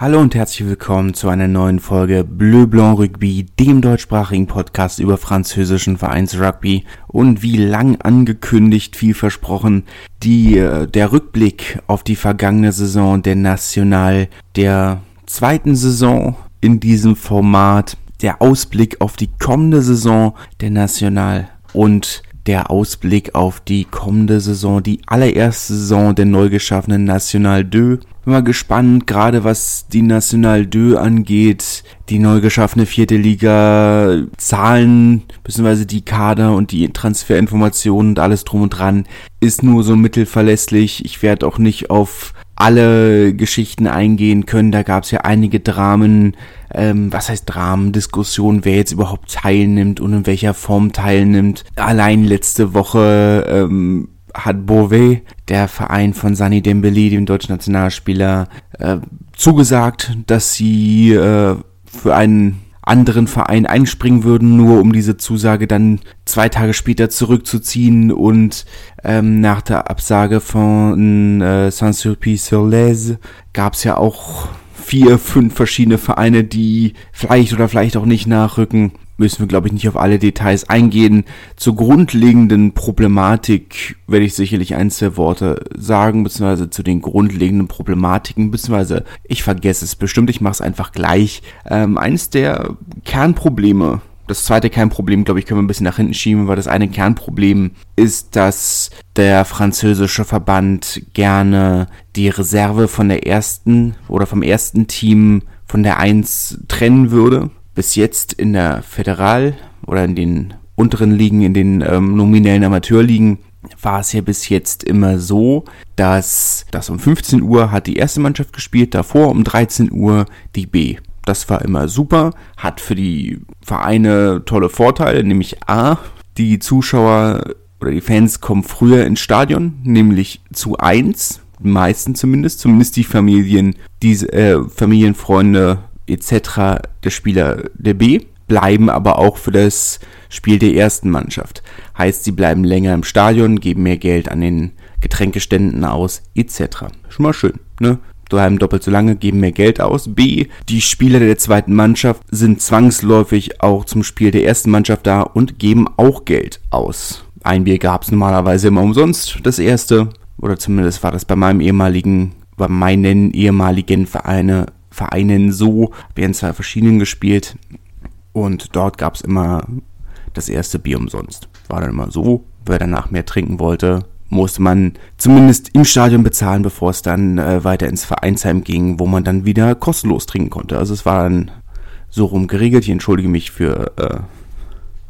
Hallo und herzlich willkommen zu einer neuen Folge Bleu Blanc Rugby, dem deutschsprachigen Podcast über französischen Vereinsrugby. Und wie lang angekündigt, viel versprochen, die, äh, der Rückblick auf die vergangene Saison der National, der zweiten Saison in diesem Format, der Ausblick auf die kommende Saison der National und der Ausblick auf die kommende Saison, die allererste Saison der neu geschaffenen National 2 bin mal gespannt, gerade was die National 2 angeht, die neu geschaffene vierte Liga, Zahlen, beziehungsweise die Kader und die Transferinformationen und alles drum und dran, ist nur so mittelverlässlich. Ich werde auch nicht auf alle Geschichten eingehen können. Da gab es ja einige Dramen, ähm, was heißt Dramen, Diskussionen, wer jetzt überhaupt teilnimmt und in welcher Form teilnimmt. Allein letzte Woche ähm, hat Beauvais, der Verein von Sani Dembele, dem deutschen Nationalspieler, äh, zugesagt, dass sie äh, für einen anderen Verein einspringen würden, nur um diese Zusage dann zwei Tage später zurückzuziehen und ähm, nach der Absage von äh, Saint-Sulpice-sur-Lez gab es ja auch vier, fünf verschiedene Vereine, die vielleicht oder vielleicht auch nicht nachrücken müssen wir, glaube ich, nicht auf alle Details eingehen. Zur grundlegenden Problematik werde ich sicherlich ein, zwei Worte sagen, beziehungsweise zu den grundlegenden Problematiken, beziehungsweise ich vergesse es bestimmt, ich mache es einfach gleich. Ähm, eines der Kernprobleme, das zweite Kernproblem, glaube ich, können wir ein bisschen nach hinten schieben, weil das eine Kernproblem ist, dass der französische Verband gerne die Reserve von der ersten oder vom ersten Team von der Eins trennen würde bis jetzt in der Föderal oder in den unteren Ligen, in den ähm, nominellen Amateurligen, war es ja bis jetzt immer so, dass das um 15 Uhr hat die erste Mannschaft gespielt, davor um 13 Uhr die B. Das war immer super, hat für die Vereine tolle Vorteile, nämlich A, die Zuschauer oder die Fans kommen früher ins Stadion, nämlich zu eins, die meisten zumindest, zumindest die Familien, diese äh, Familienfreunde etc. der Spieler der B, bleiben aber auch für das Spiel der ersten Mannschaft. Heißt, sie bleiben länger im Stadion, geben mehr Geld an den Getränkeständen aus, etc. Schon mal schön, ne? bleiben doppelt so lange, geben mehr Geld aus. B, die Spieler der zweiten Mannschaft sind zwangsläufig auch zum Spiel der ersten Mannschaft da und geben auch Geld aus. Ein Bier gab es normalerweise immer umsonst, das erste, oder zumindest war das bei meinem ehemaligen, bei meinen ehemaligen Vereine Vereinen so. Wir haben zwei verschiedenen gespielt und dort gab es immer das erste Bier umsonst. War dann immer so, wer danach mehr trinken wollte, musste man zumindest im Stadion bezahlen, bevor es dann äh, weiter ins Vereinsheim ging, wo man dann wieder kostenlos trinken konnte. Also es war dann so rum geregelt. Ich entschuldige mich für, äh,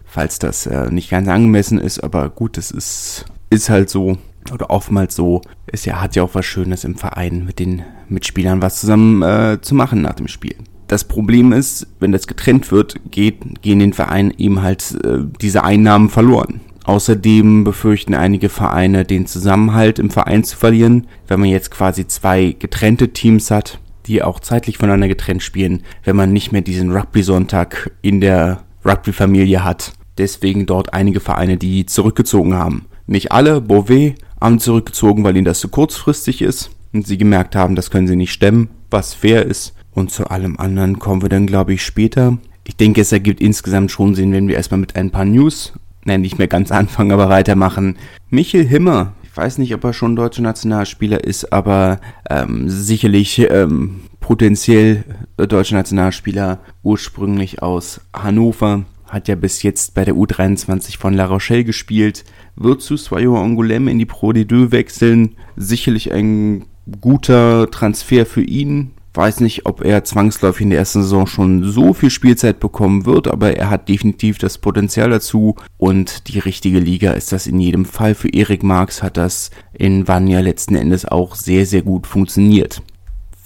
falls das äh, nicht ganz angemessen ist, aber gut, es ist, ist halt so oder oftmals so, ist ja, hat ja auch was Schönes im Verein mit den Mitspielern was zusammen äh, zu machen nach dem Spiel. Das Problem ist, wenn das getrennt wird, geht, gehen den Vereinen eben halt äh, diese Einnahmen verloren. Außerdem befürchten einige Vereine, den Zusammenhalt im Verein zu verlieren, wenn man jetzt quasi zwei getrennte Teams hat, die auch zeitlich voneinander getrennt spielen, wenn man nicht mehr diesen Rugby-Sonntag in der Rugby-Familie hat. Deswegen dort einige Vereine, die zurückgezogen haben. Nicht alle, Beauvais haben zurückgezogen, weil ihnen das zu kurzfristig ist und sie gemerkt haben, das können sie nicht stemmen, was fair ist. Und zu allem anderen kommen wir dann, glaube ich, später. Ich denke, es ergibt insgesamt schon Sinn, wenn wir erstmal mit ein paar News, nein, nicht mehr ganz anfangen, aber weitermachen. Michel Himmer, ich weiß nicht, ob er schon deutscher Nationalspieler ist, aber ähm, sicherlich ähm, potenziell deutscher Nationalspieler, ursprünglich aus Hannover, hat ja bis jetzt bei der U23 von La Rochelle gespielt, wird zu Swayo Angoulême in die Pro D2 wechseln. Sicherlich ein guter Transfer für ihn. Weiß nicht, ob er zwangsläufig in der ersten Saison schon so viel Spielzeit bekommen wird, aber er hat definitiv das Potenzial dazu und die richtige Liga ist das in jedem Fall. Für Erik Marx hat das in Vanya letzten Endes auch sehr, sehr gut funktioniert.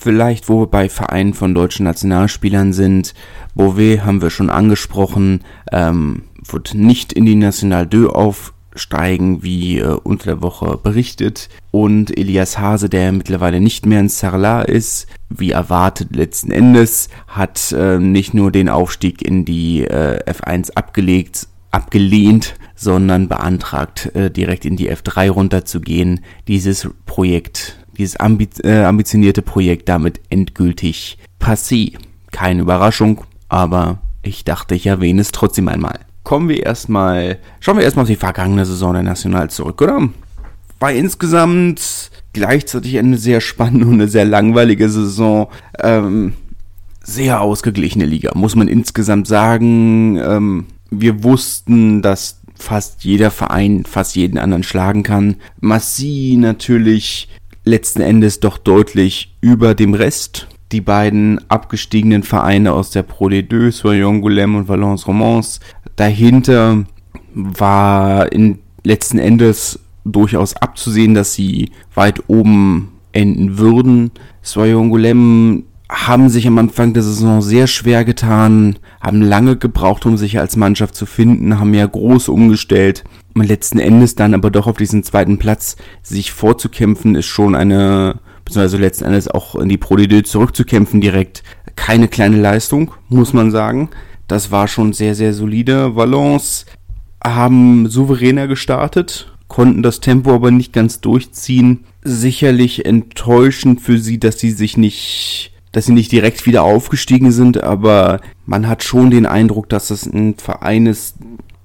Vielleicht, wo wir bei Vereinen von deutschen Nationalspielern sind, Beauvais haben wir schon angesprochen, ähm, wird nicht in die National 2 auf steigen, wie äh, unter der Woche berichtet. Und Elias Hase, der mittlerweile nicht mehr in Sarlat ist, wie erwartet letzten Endes, hat äh, nicht nur den Aufstieg in die äh, F1 abgelegt, abgelehnt, sondern beantragt, äh, direkt in die F3 runterzugehen. Dieses Projekt, dieses ambi äh, ambitionierte Projekt damit endgültig passé. Keine Überraschung, aber ich dachte, ich erwähne es trotzdem einmal. Kommen wir erstmal, schauen wir erstmal auf die vergangene Saison der National zurück, oder? War insgesamt gleichzeitig eine sehr spannende und eine sehr langweilige Saison. Ähm, sehr ausgeglichene Liga, muss man insgesamt sagen. Ähm, wir wussten, dass fast jeder Verein fast jeden anderen schlagen kann. Massi natürlich letzten Endes doch deutlich über dem Rest die beiden abgestiegenen Vereine aus der Pro D2, Soyon Goulême und Valence Romance. Dahinter war in letzten Endes durchaus abzusehen, dass sie weit oben enden würden. Soyon Goulême haben sich am Anfang der Saison sehr schwer getan, haben lange gebraucht, um sich als Mannschaft zu finden, haben ja groß umgestellt. Und letzten Endes dann aber doch auf diesen zweiten Platz sich vorzukämpfen, ist schon eine beziehungsweise letzten Endes auch in die Pro D2 zurückzukämpfen direkt. Keine kleine Leistung, muss man sagen. Das war schon sehr, sehr solide. Valence haben souveräner gestartet, konnten das Tempo aber nicht ganz durchziehen. Sicherlich enttäuschend für sie, dass sie sich nicht, dass sie nicht direkt wieder aufgestiegen sind, aber man hat schon den Eindruck, dass das ein Verein ist,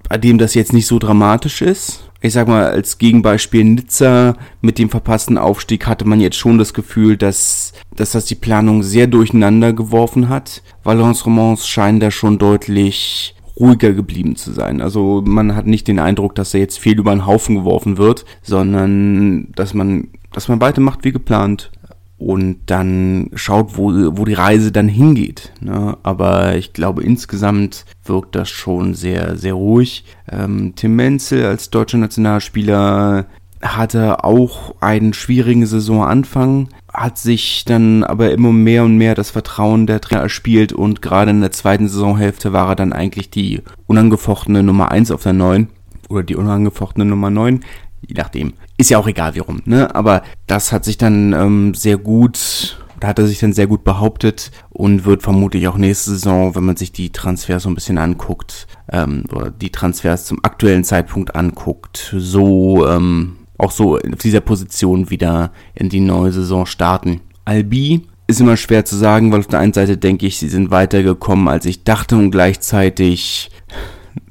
bei dem das jetzt nicht so dramatisch ist ich sag mal, als Gegenbeispiel Nizza mit dem verpassten Aufstieg hatte man jetzt schon das Gefühl, dass, dass das die Planung sehr durcheinander geworfen hat. Valence Romans scheinen da schon deutlich ruhiger geblieben zu sein. Also man hat nicht den Eindruck, dass er jetzt viel über den Haufen geworfen wird, sondern dass man, dass man weitermacht wie geplant und dann schaut, wo, wo die Reise dann hingeht. Ne? Aber ich glaube, insgesamt wirkt das schon sehr, sehr ruhig. Ähm, Tim Menzel als deutscher Nationalspieler hatte auch einen schwierigen Saisonanfang, hat sich dann aber immer mehr und mehr das Vertrauen der Trainer erspielt und gerade in der zweiten Saisonhälfte war er dann eigentlich die unangefochtene Nummer 1 auf der 9 oder die unangefochtene Nummer 9 je nachdem. Ist ja auch egal wie rum, ne? Aber das hat sich dann ähm, sehr gut, da hat er sich dann sehr gut behauptet und wird vermutlich auch nächste Saison, wenn man sich die Transfers so ein bisschen anguckt, ähm, oder die Transfers zum aktuellen Zeitpunkt anguckt, so ähm, auch so auf dieser Position wieder in die neue Saison starten. Albi ist immer schwer zu sagen, weil auf der einen Seite denke ich, sie sind weitergekommen, als ich dachte und gleichzeitig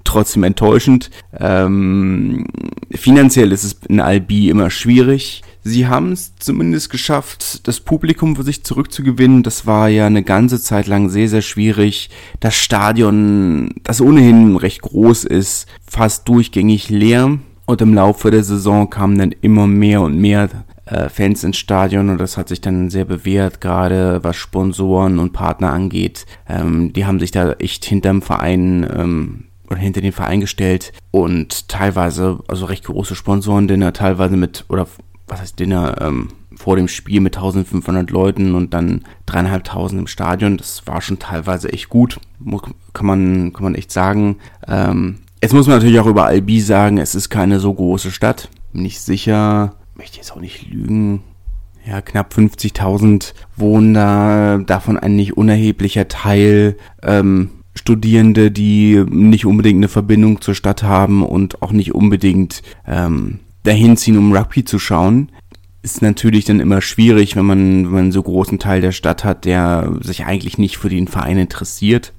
trotzdem enttäuschend. Ähm, finanziell ist es in Albi immer schwierig. Sie haben es zumindest geschafft, das Publikum für sich zurückzugewinnen. Das war ja eine ganze Zeit lang sehr, sehr schwierig. Das Stadion, das ohnehin recht groß ist, fast durchgängig leer. Und im Laufe der Saison kamen dann immer mehr und mehr äh, Fans ins Stadion und das hat sich dann sehr bewährt, gerade was Sponsoren und Partner angeht. Ähm, die haben sich da echt hinterm Verein ähm, oder hinter den Verein gestellt und teilweise, also recht große Sponsoren, Dinner, teilweise mit, oder was heißt Dinner, ähm, vor dem Spiel mit 1500 Leuten und dann dreieinhalbtausend im Stadion. Das war schon teilweise echt gut, kann man, kann man echt sagen. Ähm, jetzt muss man natürlich auch über Albi sagen, es ist keine so große Stadt. Nicht sicher, möchte jetzt auch nicht lügen. Ja, knapp 50.000 wohnen da, davon ein nicht unerheblicher Teil ähm, Studierende, die nicht unbedingt eine Verbindung zur Stadt haben und auch nicht unbedingt ähm, dahin ziehen, um Rugby zu schauen, ist natürlich dann immer schwierig, wenn man, wenn man einen so großen Teil der Stadt hat, der sich eigentlich nicht für den Verein interessiert.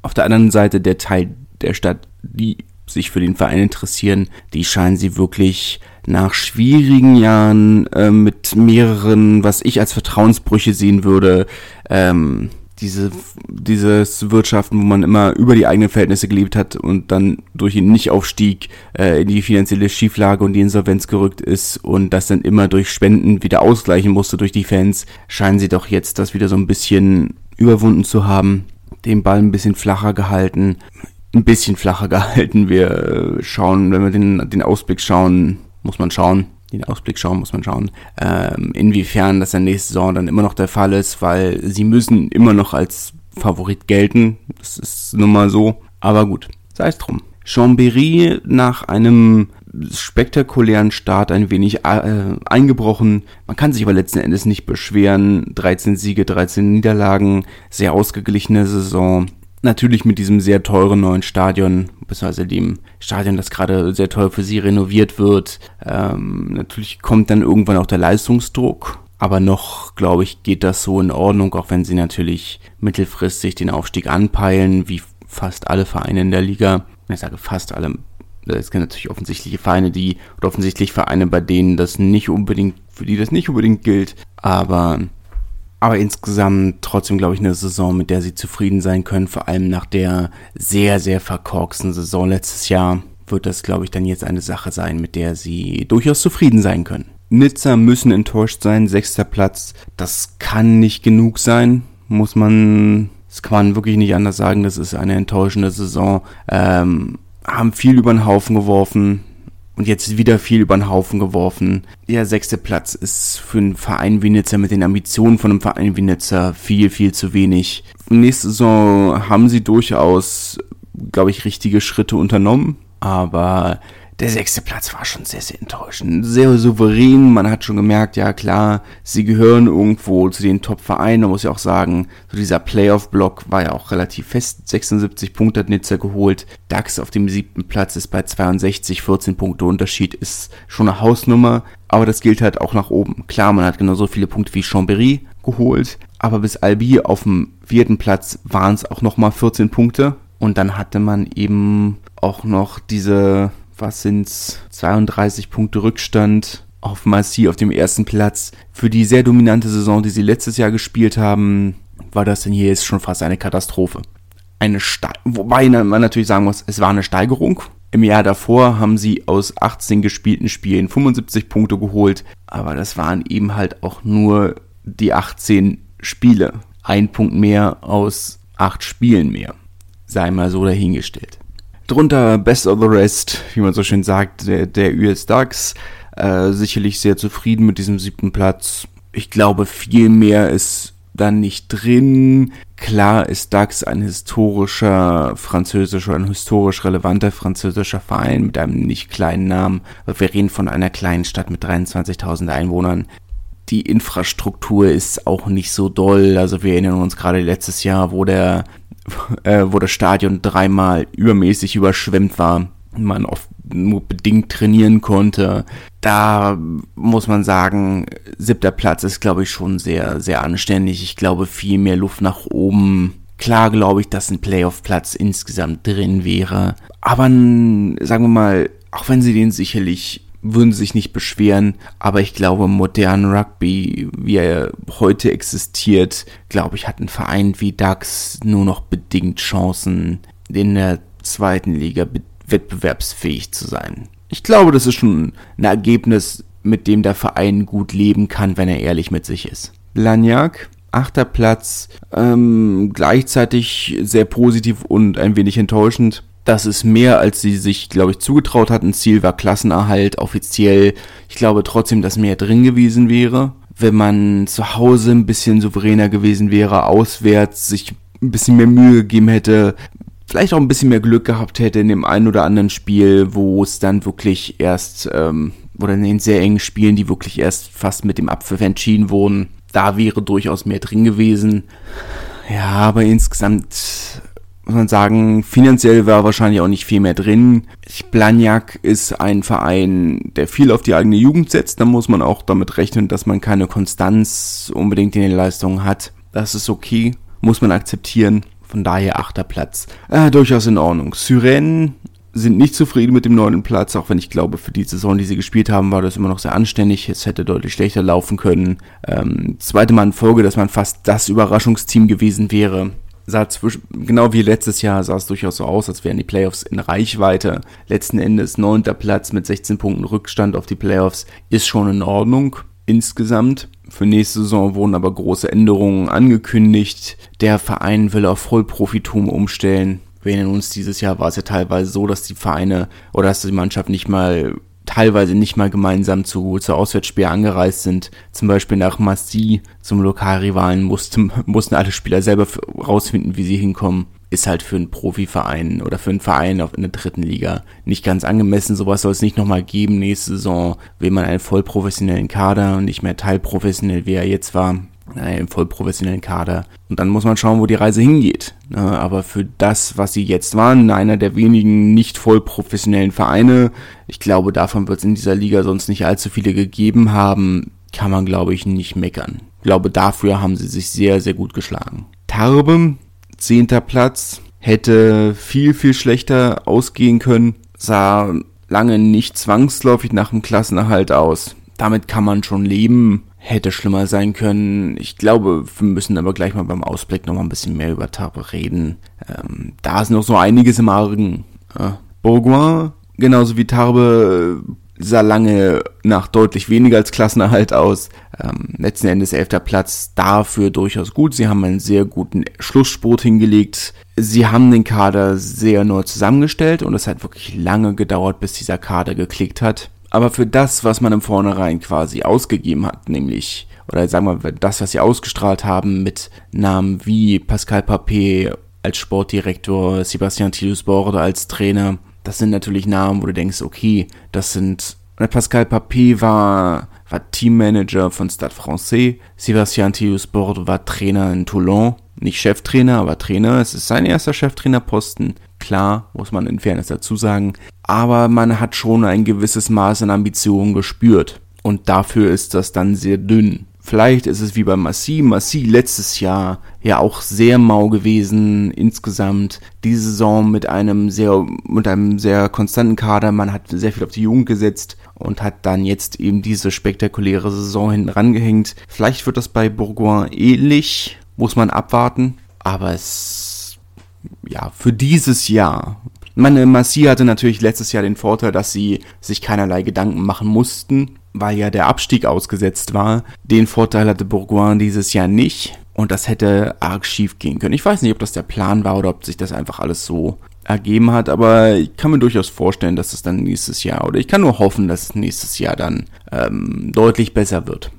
Auf der anderen Seite der Teil der Stadt, die sich für den Verein interessieren, die scheinen sie wirklich nach schwierigen Jahren äh, mit mehreren, was ich als Vertrauensbrüche sehen würde, ähm, diese, dieses Wirtschaften, wo man immer über die eigenen Verhältnisse gelebt hat und dann durch den Nichtaufstieg äh, in die finanzielle Schieflage und die Insolvenz gerückt ist und das dann immer durch Spenden wieder ausgleichen musste durch die Fans, scheinen sie doch jetzt das wieder so ein bisschen überwunden zu haben, den Ball ein bisschen flacher gehalten, ein bisschen flacher gehalten. Wir äh, schauen, wenn wir den, den Ausblick schauen, muss man schauen, den Ausblick schauen, muss man schauen, ähm, inwiefern das in nächste Saison dann immer noch der Fall ist, weil sie müssen immer noch als Favorit gelten. Das ist nun mal so. Aber gut, sei es drum. Chambéry nach einem spektakulären Start ein wenig äh, eingebrochen. Man kann sich aber letzten Endes nicht beschweren. 13 Siege, 13 Niederlagen, sehr ausgeglichene Saison. Natürlich mit diesem sehr teuren neuen Stadion, beziehungsweise dem Stadion, das gerade sehr teuer für sie renoviert wird. Ähm, natürlich kommt dann irgendwann auch der Leistungsdruck. Aber noch, glaube ich, geht das so in Ordnung, auch wenn sie natürlich mittelfristig den Aufstieg anpeilen, wie fast alle Vereine in der Liga. Ich sage fast alle. Es gibt natürlich offensichtliche Vereine, die, oder offensichtlich Vereine, bei denen das nicht unbedingt, für die das nicht unbedingt gilt. Aber aber insgesamt trotzdem, glaube ich, eine Saison, mit der sie zufrieden sein können. Vor allem nach der sehr, sehr verkorksten Saison letztes Jahr wird das, glaube ich, dann jetzt eine Sache sein, mit der sie durchaus zufrieden sein können. Nizza müssen enttäuscht sein, sechster Platz. Das kann nicht genug sein, muss man, das kann man wirklich nicht anders sagen. Das ist eine enttäuschende Saison. Ähm, haben viel über den Haufen geworfen, und jetzt wieder viel über den Haufen geworfen. Der sechste Platz ist für einen Verein wie Nizza mit den Ambitionen von einem Verein wie Nizza viel, viel zu wenig. Nächste Saison haben sie durchaus, glaube ich, richtige Schritte unternommen, aber der sechste Platz war schon sehr, sehr enttäuschend. Sehr souverän. Man hat schon gemerkt, ja klar, sie gehören irgendwo zu den Top-Vereinen. Man muss ja auch sagen, so dieser Playoff-Block war ja auch relativ fest. 76 Punkte hat Nizza geholt. DAX auf dem siebten Platz ist bei 62, 14 Punkte Unterschied ist schon eine Hausnummer. Aber das gilt halt auch nach oben. Klar, man hat genauso viele Punkte wie Chambéry geholt. Aber bis Albi auf dem vierten Platz waren es auch nochmal 14 Punkte. Und dann hatte man eben auch noch diese was sind's, 32 Punkte Rückstand auf Marcy auf dem ersten Platz. Für die sehr dominante Saison, die sie letztes Jahr gespielt haben, war das denn hier jetzt schon fast eine Katastrophe. Eine Ste Wobei man natürlich sagen muss, es war eine Steigerung. Im Jahr davor haben sie aus 18 gespielten Spielen 75 Punkte geholt, aber das waren eben halt auch nur die 18 Spiele. Ein Punkt mehr aus 8 Spielen mehr. Sei mal so dahingestellt. Drunter Best of the Rest, wie man so schön sagt, der, der US Ducks. Äh, sicherlich sehr zufrieden mit diesem siebten Platz. Ich glaube, viel mehr ist da nicht drin. Klar ist DAX ein historischer französischer, ein historisch relevanter französischer Verein mit einem nicht kleinen Namen. Wir reden von einer kleinen Stadt mit 23.000 Einwohnern. Die Infrastruktur ist auch nicht so doll. Also wir erinnern uns gerade letztes Jahr, wo der äh, wo das Stadion dreimal übermäßig überschwemmt war, man oft nur bedingt trainieren konnte. Da muss man sagen, siebter Platz ist, glaube ich, schon sehr, sehr anständig. Ich glaube, viel mehr Luft nach oben. Klar glaube ich, dass ein Playoff-Platz insgesamt drin wäre. Aber sagen wir mal, auch wenn sie den sicherlich würden sich nicht beschweren, aber ich glaube, modern Rugby, wie er heute existiert, glaube ich, hat ein Verein wie DAX nur noch bedingt Chancen, in der zweiten Liga wettbewerbsfähig zu sein. Ich glaube, das ist schon ein Ergebnis, mit dem der Verein gut leben kann, wenn er ehrlich mit sich ist. Blagnac, achter Platz, ähm, gleichzeitig sehr positiv und ein wenig enttäuschend. Das ist mehr, als sie sich, glaube ich, zugetraut hatten. Ziel war Klassenerhalt offiziell. Ich glaube trotzdem, dass mehr drin gewesen wäre. Wenn man zu Hause ein bisschen souveräner gewesen wäre, auswärts sich ein bisschen mehr Mühe gegeben hätte, vielleicht auch ein bisschen mehr Glück gehabt hätte in dem einen oder anderen Spiel, wo es dann wirklich erst, ähm, oder in den sehr engen Spielen, die wirklich erst fast mit dem Abpfiff entschieden wurden, da wäre durchaus mehr drin gewesen. Ja, aber insgesamt muss man sagen, finanziell war wahrscheinlich auch nicht viel mehr drin. Blagnac ist ein Verein, der viel auf die eigene Jugend setzt. Da muss man auch damit rechnen, dass man keine Konstanz unbedingt in den Leistungen hat. Das ist okay, muss man akzeptieren. Von daher achter Platz. Äh, durchaus in Ordnung. Syren sind nicht zufrieden mit dem neunten Platz, auch wenn ich glaube, für die Saison, die sie gespielt haben, war das immer noch sehr anständig. Es hätte deutlich schlechter laufen können. Ähm, zweite Mal in Folge, dass man fast das Überraschungsteam gewesen wäre sah zwischen, genau wie letztes Jahr sah es durchaus so aus, als wären die Playoffs in Reichweite. Letzten Endes neunter Platz mit 16 Punkten Rückstand auf die Playoffs ist schon in Ordnung insgesamt. Für nächste Saison wurden aber große Änderungen angekündigt. Der Verein will auf Vollprofitum umstellen. Wir erinnern uns, dieses Jahr war es ja teilweise so, dass die Vereine oder dass die Mannschaft nicht mal teilweise nicht mal gemeinsam zu, zu Auswärtsspiel angereist sind. Zum Beispiel nach Massi zum Lokalrivalen mussten, mussten alle Spieler selber rausfinden, wie sie hinkommen. Ist halt für einen Profiverein oder für einen Verein auf, in der dritten Liga nicht ganz angemessen. Sowas soll es nicht nochmal geben. Nächste Saison will man einen vollprofessionellen Kader und nicht mehr teilprofessionell, wie er jetzt war im voll professionellen Kader. Und dann muss man schauen, wo die Reise hingeht. Aber für das, was sie jetzt waren, einer der wenigen nicht voll professionellen Vereine, ich glaube, davon wird es in dieser Liga sonst nicht allzu viele gegeben haben, kann man, glaube ich, nicht meckern. Ich glaube, dafür haben sie sich sehr, sehr gut geschlagen. Tarbe, zehnter Platz, hätte viel, viel schlechter ausgehen können, sah lange nicht zwangsläufig nach dem Klassenerhalt aus. Damit kann man schon leben. Hätte schlimmer sein können. Ich glaube, wir müssen aber gleich mal beim Ausblick noch mal ein bisschen mehr über Tarbe reden. Ähm, da ist noch so einiges im Argen. Ja. Bourgoin, genauso wie Tarbe, sah lange nach deutlich weniger als Klassenerhalt aus. Ähm, letzten Endes elfter Platz, dafür durchaus gut. Sie haben einen sehr guten Schlussspurt hingelegt. Sie haben den Kader sehr neu zusammengestellt und es hat wirklich lange gedauert, bis dieser Kader geklickt hat. Aber für das, was man im Vornherein quasi ausgegeben hat, nämlich, oder sagen wir, das, was sie ausgestrahlt haben mit Namen wie Pascal Papé als Sportdirektor, Sebastian Thielus Borde als Trainer, das sind natürlich Namen, wo du denkst, okay, das sind, Pascal Papé war, war Teammanager von Stade Francais, Sebastian Thielus Borde war Trainer in Toulon, nicht Cheftrainer, aber Trainer. Es ist sein erster Cheftrainerposten. Klar, muss man in Fairness dazu sagen. Aber man hat schon ein gewisses Maß an Ambitionen gespürt. Und dafür ist das dann sehr dünn. Vielleicht ist es wie bei Massi. Massi letztes Jahr ja auch sehr mau gewesen insgesamt. Diese Saison mit einem sehr, mit einem sehr konstanten Kader. Man hat sehr viel auf die Jugend gesetzt und hat dann jetzt eben diese spektakuläre Saison hinten rangehängt. Vielleicht wird das bei Bourgoin ähnlich muss man abwarten. Aber es, ja, für dieses Jahr. Meine Massi hatte natürlich letztes Jahr den Vorteil, dass sie sich keinerlei Gedanken machen mussten, weil ja der Abstieg ausgesetzt war. Den Vorteil hatte Bourgoin dieses Jahr nicht. Und das hätte arg schief gehen können. Ich weiß nicht, ob das der Plan war oder ob sich das einfach alles so ergeben hat, aber ich kann mir durchaus vorstellen, dass es dann nächstes Jahr oder ich kann nur hoffen, dass es nächstes Jahr dann ähm, deutlich besser wird.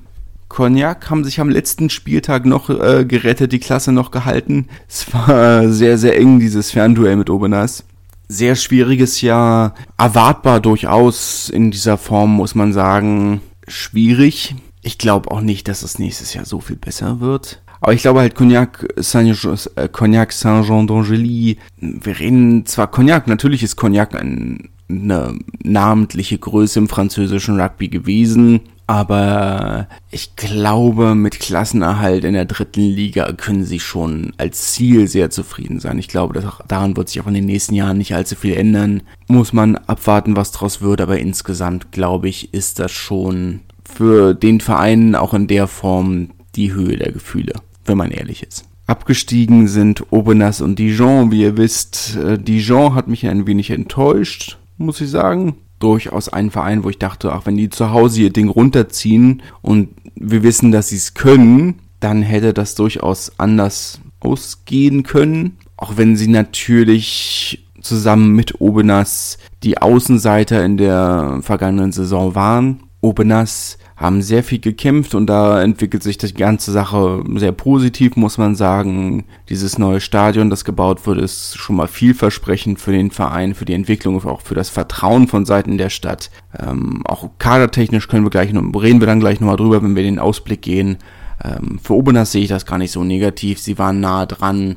Cognac haben sich am letzten Spieltag noch äh, gerettet, die Klasse noch gehalten. Es war sehr, sehr eng, dieses Fernduell mit Obenas. Sehr schwieriges Jahr, erwartbar durchaus in dieser Form, muss man sagen. Schwierig. Ich glaube auch nicht, dass es nächstes Jahr so viel besser wird. Aber ich glaube halt Cognac Saint-Jean äh, Cognac Saint d'Angely. Wir reden zwar Cognac, natürlich ist Cognac ein, eine namentliche Größe im französischen Rugby gewesen. Aber ich glaube, mit Klassenerhalt in der dritten Liga können sie schon als Ziel sehr zufrieden sein. Ich glaube, dass daran wird sich auch in den nächsten Jahren nicht allzu viel ändern. Muss man abwarten, was draus wird, aber insgesamt glaube ich, ist das schon für den Verein auch in der Form die Höhe der Gefühle, wenn man ehrlich ist. Abgestiegen sind Obenas und Dijon. Wie ihr wisst, äh, Dijon hat mich ein wenig enttäuscht, muss ich sagen durchaus ein Verein, wo ich dachte, ach, wenn die zu Hause ihr Ding runterziehen und wir wissen, dass sie es können, dann hätte das durchaus anders ausgehen können. Auch wenn sie natürlich zusammen mit Obenas die Außenseiter in der vergangenen Saison waren. Obenas haben sehr viel gekämpft und da entwickelt sich die ganze Sache sehr positiv, muss man sagen. Dieses neue Stadion, das gebaut wurde, ist schon mal vielversprechend für den Verein, für die Entwicklung, auch für das Vertrauen von Seiten der Stadt. Ähm, auch kadertechnisch können wir gleich noch, reden wir dann gleich nochmal drüber, wenn wir den Ausblick gehen. Ähm, für Obenas sehe ich das gar nicht so negativ. Sie waren nah dran.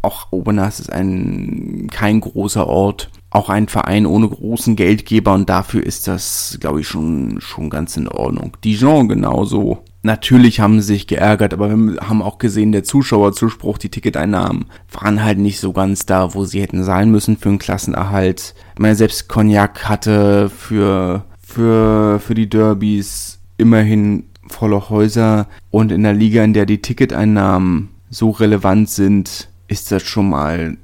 Auch Obenas ist ein, kein großer Ort auch ein Verein ohne großen Geldgeber und dafür ist das, glaube ich, schon, schon ganz in Ordnung. Dijon genauso. Natürlich haben sie sich geärgert, aber wir haben auch gesehen, der Zuschauerzuspruch, die Ticketeinnahmen waren halt nicht so ganz da, wo sie hätten sein müssen für einen Klassenerhalt. Ich meine, selbst Cognac hatte für, für, für die Derbys immerhin volle Häuser und in der Liga, in der die Ticketeinnahmen so relevant sind, ist das schon mal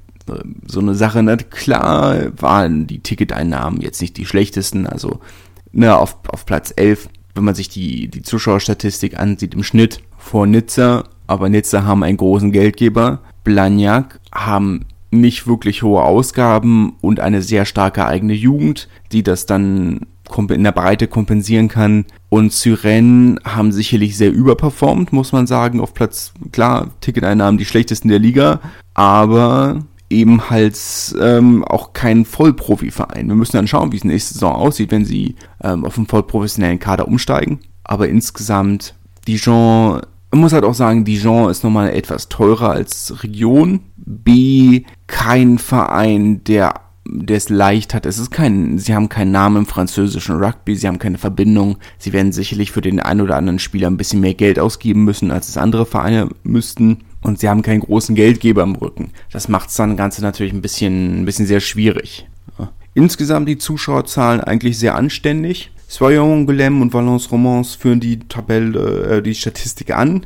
so eine Sache. Ne? Klar waren die Ticketeinnahmen jetzt nicht die schlechtesten, also ne, auf, auf Platz 11, wenn man sich die, die Zuschauerstatistik ansieht im Schnitt vor Nizza, aber Nizza haben einen großen Geldgeber. Blagnac haben nicht wirklich hohe Ausgaben und eine sehr starke eigene Jugend, die das dann in der Breite kompensieren kann. Und Syren haben sicherlich sehr überperformt, muss man sagen, auf Platz, klar, Ticketeinnahmen die schlechtesten der Liga, aber eben halt ähm, auch kein Vollprofi-Verein. Wir müssen dann schauen, wie es nächste Saison aussieht, wenn sie ähm, auf einen vollprofessionellen Kader umsteigen. Aber insgesamt, Dijon, man muss halt auch sagen, Dijon ist nochmal etwas teurer als Region. B, kein Verein, der der es leicht hat. Es ist kein, sie haben keinen Namen im französischen Rugby, sie haben keine Verbindung. Sie werden sicherlich für den einen oder anderen Spieler ein bisschen mehr Geld ausgeben müssen, als es andere Vereine müssten. Und sie haben keinen großen Geldgeber im Rücken. Das macht es dann Ganze natürlich ein bisschen, ein bisschen sehr schwierig. Insgesamt die Zuschauerzahlen eigentlich sehr anständig. Soyon, Guillem und Valence Romans führen die Tabelle, äh, die Statistik an.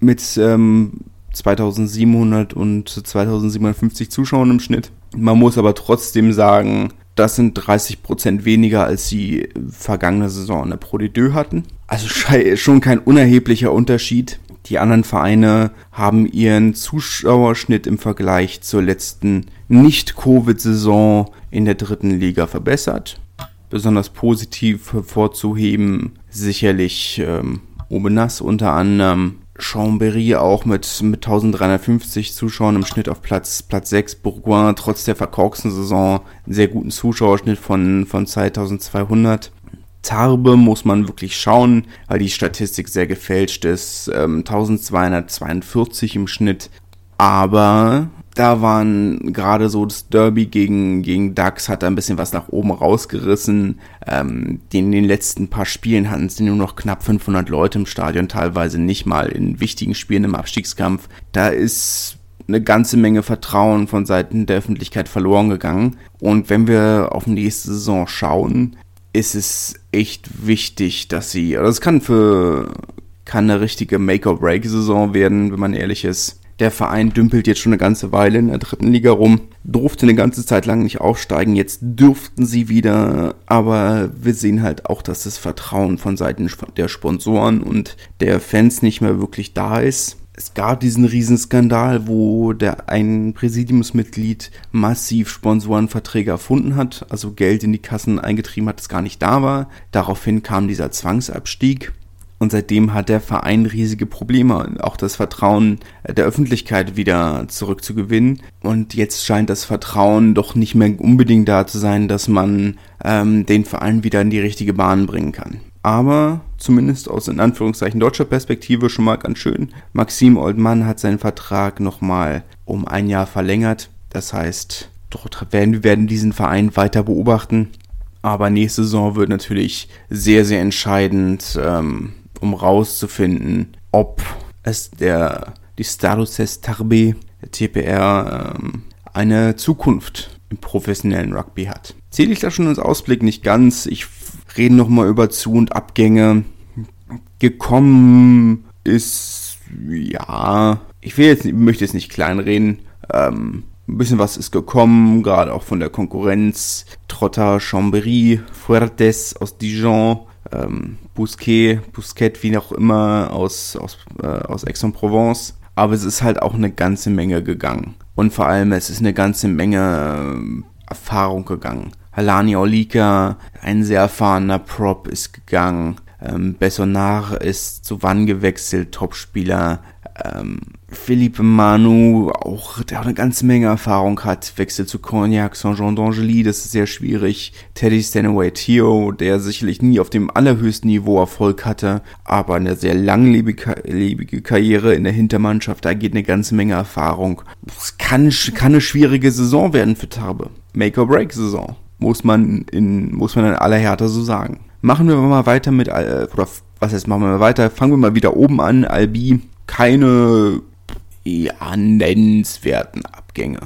Mit ähm, 2700 und 2750 Zuschauern im Schnitt. Man muss aber trotzdem sagen, das sind 30% weniger, als sie vergangene Saison in der Pro D2 hatten. Also schon kein unerheblicher Unterschied. Die anderen Vereine haben ihren Zuschauerschnitt im Vergleich zur letzten Nicht-Covid-Saison in der dritten Liga verbessert. Besonders positiv hervorzuheben sicherlich ähm, Obenas unter anderem, Chambéry auch mit, mit 1350 Zuschauern im Schnitt auf Platz, Platz 6. Bourgoin trotz der verkorksten Saison einen sehr guten Zuschauerschnitt von, von 2200. Tarbe muss man wirklich schauen, weil die Statistik sehr gefälscht ist. Ähm, 1242 im Schnitt. Aber da waren gerade so das Derby gegen, gegen Dax hat da ein bisschen was nach oben rausgerissen. Ähm, in den letzten paar Spielen hatten sie nur noch knapp 500 Leute im Stadion, teilweise nicht mal in wichtigen Spielen im Abstiegskampf. Da ist eine ganze Menge Vertrauen von Seiten der Öffentlichkeit verloren gegangen. Und wenn wir auf nächste Saison schauen, ist es echt wichtig, dass sie, also es kann für, kann eine richtige Make-or-Break-Saison werden, wenn man ehrlich ist der Verein dümpelt jetzt schon eine ganze Weile in der dritten Liga rum, durfte eine ganze Zeit lang nicht aufsteigen, jetzt dürften sie wieder, aber wir sehen halt auch, dass das Vertrauen von Seiten der Sponsoren und der Fans nicht mehr wirklich da ist. Es gab diesen Riesenskandal, wo der ein Präsidiumsmitglied massiv Sponsorenverträge erfunden hat, also Geld in die Kassen eingetrieben hat, das gar nicht da war. Daraufhin kam dieser Zwangsabstieg. Und seitdem hat der Verein riesige Probleme, auch das Vertrauen der Öffentlichkeit wieder zurückzugewinnen. Und jetzt scheint das Vertrauen doch nicht mehr unbedingt da zu sein, dass man ähm, den Verein wieder in die richtige Bahn bringen kann. Aber zumindest aus in Anführungszeichen deutscher Perspektive schon mal ganz schön. Maxim Oldmann hat seinen Vertrag nochmal um ein Jahr verlängert. Das heißt, wir werden diesen Verein weiter beobachten. Aber nächste Saison wird natürlich sehr, sehr entscheidend. Ähm, um rauszufinden, ob es der die Status Tarbe, der TPR, ähm, eine Zukunft im professionellen Rugby hat. Zähle ich da schon ins Ausblick nicht ganz. Ich rede nochmal über Zu- und Abgänge. Gekommen ist, ja, ich will jetzt, möchte jetzt nicht kleinreden. Ähm, ein bisschen was ist gekommen, gerade auch von der Konkurrenz. Trotter, Chambéry, Fuertes aus Dijon, ähm, Bousquet, Bousquet, wie auch immer, aus, aus, äh, aus Aix-en-Provence. Aber es ist halt auch eine ganze Menge gegangen. Und vor allem, es ist eine ganze Menge äh, Erfahrung gegangen. Halani Olika, ein sehr erfahrener Prop, ist gegangen. Ähm, Bessonar ist zu Wann gewechselt, Topspieler. Ähm, Philippe Manu, auch, der auch eine ganze Menge Erfahrung hat, wechselt zu Cognac, Saint-Jean d'Angely, das ist sehr schwierig. Teddy Stanaway Theo, der sicherlich nie auf dem allerhöchsten Niveau Erfolg hatte, aber eine sehr langlebige Karriere in der Hintermannschaft, da geht eine ganze Menge Erfahrung. Es kann, kann eine schwierige Saison werden für Tarbe. Make-or-Break-Saison. Muss man in, muss man in aller Härte so sagen. Machen wir mal weiter mit, äh, oder was heißt, machen wir mal weiter, fangen wir mal wieder oben an, Albi. Keine ja, nennenswerten Abgänge.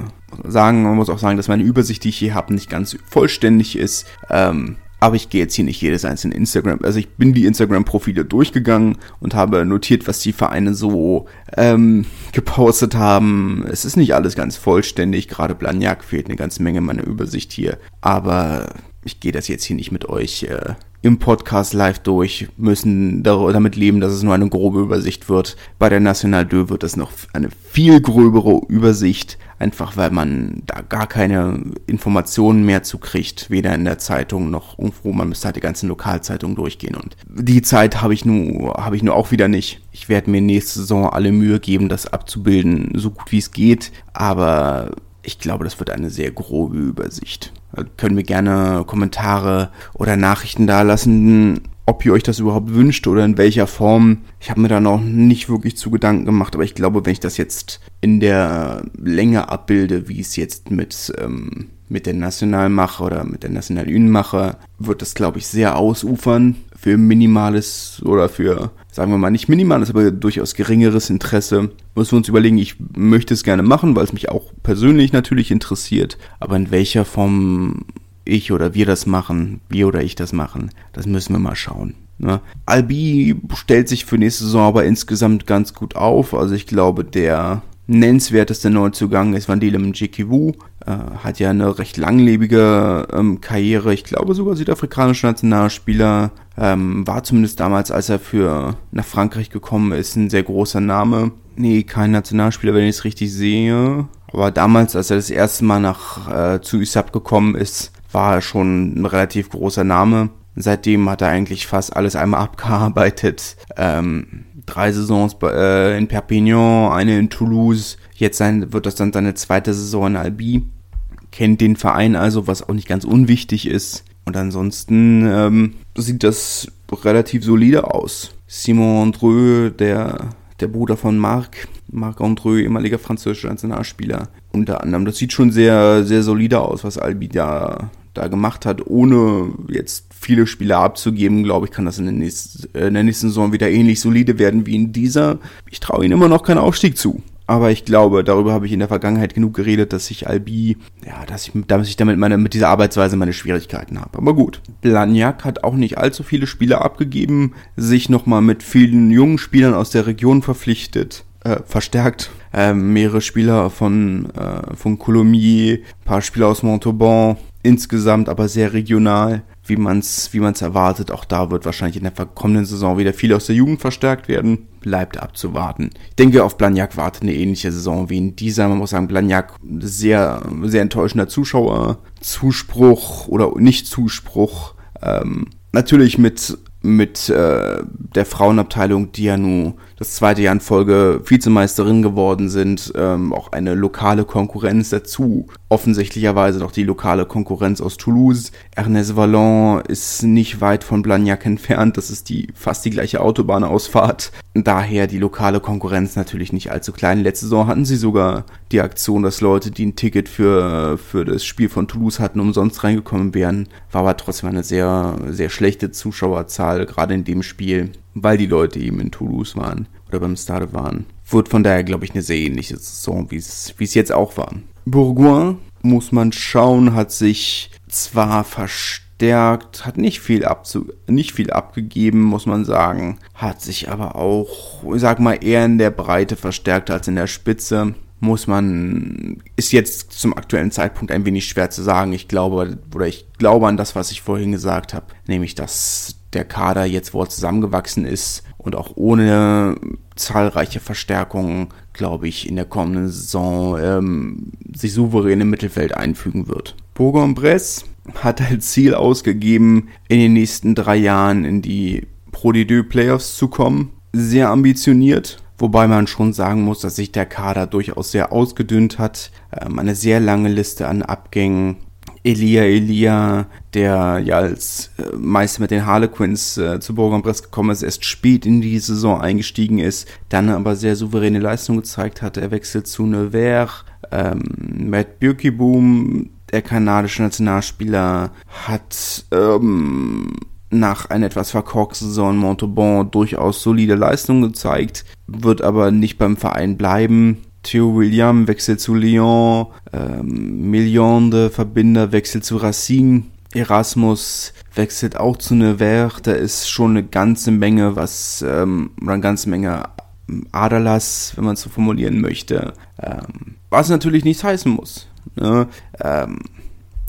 Sagen, man muss auch sagen, dass meine Übersicht, die ich hier habe, nicht ganz vollständig ist. Ähm, aber ich gehe jetzt hier nicht jedes einzelne Instagram. Also ich bin die Instagram-Profile durchgegangen und habe notiert, was die Vereine so ähm, gepostet haben. Es ist nicht alles ganz vollständig. Gerade Blagnac fehlt eine ganze Menge meiner Übersicht hier. Aber ich gehe das jetzt hier nicht mit euch äh, im Podcast live durch, müssen damit leben, dass es nur eine grobe Übersicht wird. Bei der National 2 wird es noch eine viel gröbere Übersicht, einfach weil man da gar keine Informationen mehr zu kriegt, weder in der Zeitung noch irgendwo. Man müsste halt die ganzen Lokalzeitungen durchgehen und die Zeit habe ich nur, habe ich nur auch wieder nicht. Ich werde mir nächste Saison alle Mühe geben, das abzubilden, so gut wie es geht, aber ich glaube, das wird eine sehr grobe Übersicht. Können wir gerne Kommentare oder Nachrichten da lassen, ob ihr euch das überhaupt wünscht oder in welcher Form. Ich habe mir da noch nicht wirklich zu Gedanken gemacht, aber ich glaube, wenn ich das jetzt in der Länge abbilde, wie es jetzt mit, ähm, mit der National mache oder mit der National Une mache, wird das, glaube ich, sehr ausufern für minimales oder für, sagen wir mal, nicht minimales, aber durchaus geringeres Interesse. Müssen wir uns überlegen, ich möchte es gerne machen, weil es mich auch persönlich natürlich interessiert, aber in welcher Form ich oder wir das machen, wir oder ich das machen, das müssen wir mal schauen. Ne? Albi stellt sich für nächste Saison aber insgesamt ganz gut auf. Also ich glaube, der nennenswerteste Neuzugang ist Vandile Mjikiwu. Äh, hat ja eine recht langlebige ähm, Karriere. Ich glaube sogar südafrikanischer Nationalspieler. Ähm, war zumindest damals, als er für nach Frankreich gekommen ist, ein sehr großer Name. Nee, kein Nationalspieler, wenn ich es richtig sehe. Aber damals, als er das erste Mal nach äh, zu USAP gekommen ist, war er schon ein relativ großer Name. Seitdem hat er eigentlich fast alles einmal abgearbeitet. Ähm, drei Saisons äh, in Perpignan, eine in Toulouse. Jetzt sein, wird das dann seine zweite Saison in Albi. Kennt den Verein also, was auch nicht ganz unwichtig ist. Und ansonsten ähm, sieht das relativ solide aus. Simon Andreu, der, der Bruder von Marc, Marc Andreu, ehemaliger französischer Nationalspieler, unter anderem. Das sieht schon sehr, sehr solide aus, was Albi da, da gemacht hat, ohne jetzt viele Spieler abzugeben, glaube ich, kann das in der, nächsten, äh, in der nächsten Saison wieder ähnlich solide werden wie in dieser. Ich traue ihnen immer noch keinen Aufstieg zu. Aber ich glaube, darüber habe ich in der Vergangenheit genug geredet, dass ich Albi, ja, dass ich, dass ich damit meine, mit dieser Arbeitsweise meine Schwierigkeiten habe. Aber gut. Blagnac hat auch nicht allzu viele Spieler abgegeben, sich nochmal mit vielen jungen Spielern aus der Region verpflichtet, äh, verstärkt. Äh, mehrere Spieler von, äh, von Coulommiers, paar Spieler aus Montauban, insgesamt aber sehr regional wie man es wie man's erwartet. Auch da wird wahrscheinlich in der kommenden Saison wieder viel aus der Jugend verstärkt werden. Bleibt abzuwarten. Ich denke, auf Blagnac wartet eine ähnliche Saison wie in dieser. Man muss sagen, Blagnac sehr, sehr enttäuschender Zuschauer. Zuspruch oder Nicht-Zuspruch. Ähm, natürlich mit mit äh, der Frauenabteilung, die ja nun das zweite Jahr in Folge Vizemeisterin geworden sind, ähm, auch eine lokale Konkurrenz dazu. Offensichtlicherweise doch die lokale Konkurrenz aus Toulouse. Ernest Vallon ist nicht weit von Blagnac entfernt. Das ist die fast die gleiche Autobahnausfahrt. Daher die lokale Konkurrenz natürlich nicht allzu klein. Letzte Saison hatten sie sogar die Aktion, dass Leute, die ein Ticket für, für das Spiel von Toulouse hatten, umsonst reingekommen wären. War aber trotzdem eine sehr, sehr schlechte Zuschauerzahl, gerade in dem Spiel weil die Leute eben in Toulouse waren oder beim Stade waren. Wird von daher, glaube ich, eine sehr ähnliche Saison, wie es jetzt auch war. Bourgoin, muss man schauen, hat sich zwar verstärkt, hat nicht viel, abzu nicht viel abgegeben, muss man sagen, hat sich aber auch, ich sag mal, eher in der Breite verstärkt als in der Spitze muss man, ist jetzt zum aktuellen Zeitpunkt ein wenig schwer zu sagen. Ich glaube, oder ich glaube an das, was ich vorhin gesagt habe, nämlich, dass der Kader jetzt, wo er zusammengewachsen ist und auch ohne zahlreiche Verstärkungen, glaube ich, in der kommenden Saison ähm, sich souverän im Mittelfeld einfügen wird. Bourg-en-Bresse hat als Ziel ausgegeben, in den nächsten drei Jahren in die Pro D2 Playoffs zu kommen. Sehr ambitioniert, wobei man schon sagen muss, dass sich der Kader durchaus sehr ausgedünnt hat. Ähm, eine sehr lange Liste an Abgängen Elia Elia, der ja als äh, Meister mit den Harlequins äh, zu Bourg-en-Bresse gekommen ist, erst spät in die Saison eingestiegen ist, dann aber sehr souveräne Leistung gezeigt hat. Er wechselt zu Nevers. Ähm, Matt Birkiboom, der kanadische Nationalspieler, hat ähm, nach einer etwas verkorksten Saison Montauban durchaus solide Leistung gezeigt, wird aber nicht beim Verein bleiben. Theo William wechselt zu Lyon, ähm, Million de Verbinder wechselt zu Racine, Erasmus wechselt auch zu Nevers, da ist schon eine ganze Menge, was, ähm, oder eine ganze Menge Aderlass, wenn man es so formulieren möchte, ähm, was natürlich nichts heißen muss. Ne? Ähm,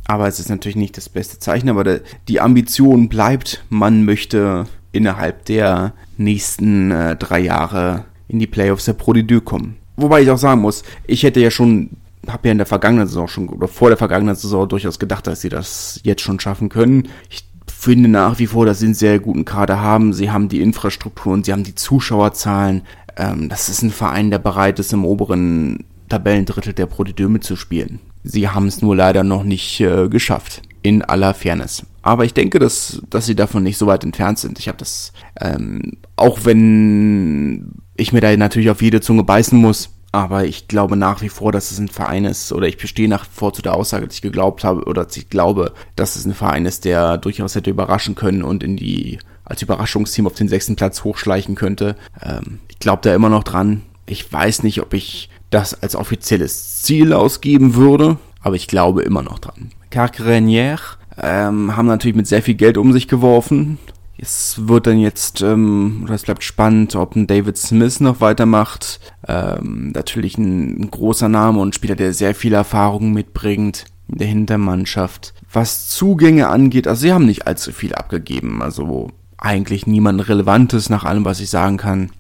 aber es ist natürlich nicht das beste Zeichen, aber die Ambition bleibt, man möchte innerhalb der nächsten äh, drei Jahre in die Playoffs der Pro D2 kommen. Wobei ich auch sagen muss, ich hätte ja schon, habe ja in der vergangenen Saison schon, oder vor der vergangenen Saison durchaus gedacht, dass sie das jetzt schon schaffen können. Ich finde nach wie vor, dass sie einen sehr guten Kader haben. Sie haben die Infrastruktur und sie haben die Zuschauerzahlen. Ähm, das ist ein Verein, der bereit ist, im oberen Tabellendrittel der Pro mitzuspielen. Sie haben es nur leider noch nicht äh, geschafft. In aller Fairness. Aber ich denke, dass, dass sie davon nicht so weit entfernt sind. Ich habe das, ähm, auch wenn ich mir da natürlich auf jede Zunge beißen muss, aber ich glaube nach wie vor, dass es ein Verein ist, oder ich bestehe nach wie vor zu der Aussage, dass ich geglaubt habe, oder dass ich glaube, dass es ein Verein ist, der durchaus hätte überraschen können und in die, als Überraschungsteam auf den sechsten Platz hochschleichen könnte. Ähm, ich glaube da immer noch dran. Ich weiß nicht, ob ich das als offizielles Ziel ausgeben würde, aber ich glaube immer noch dran. Carcrenière ähm, haben natürlich mit sehr viel Geld um sich geworfen. Es wird dann jetzt, ähm, oder es bleibt spannend, ob ein David Smith noch weitermacht. Ähm, natürlich ein, ein großer Name und Spieler, der sehr viel Erfahrung mitbringt in der Hintermannschaft. Was Zugänge angeht, also sie haben nicht allzu viel abgegeben. Also eigentlich niemand Relevantes nach allem, was ich sagen kann.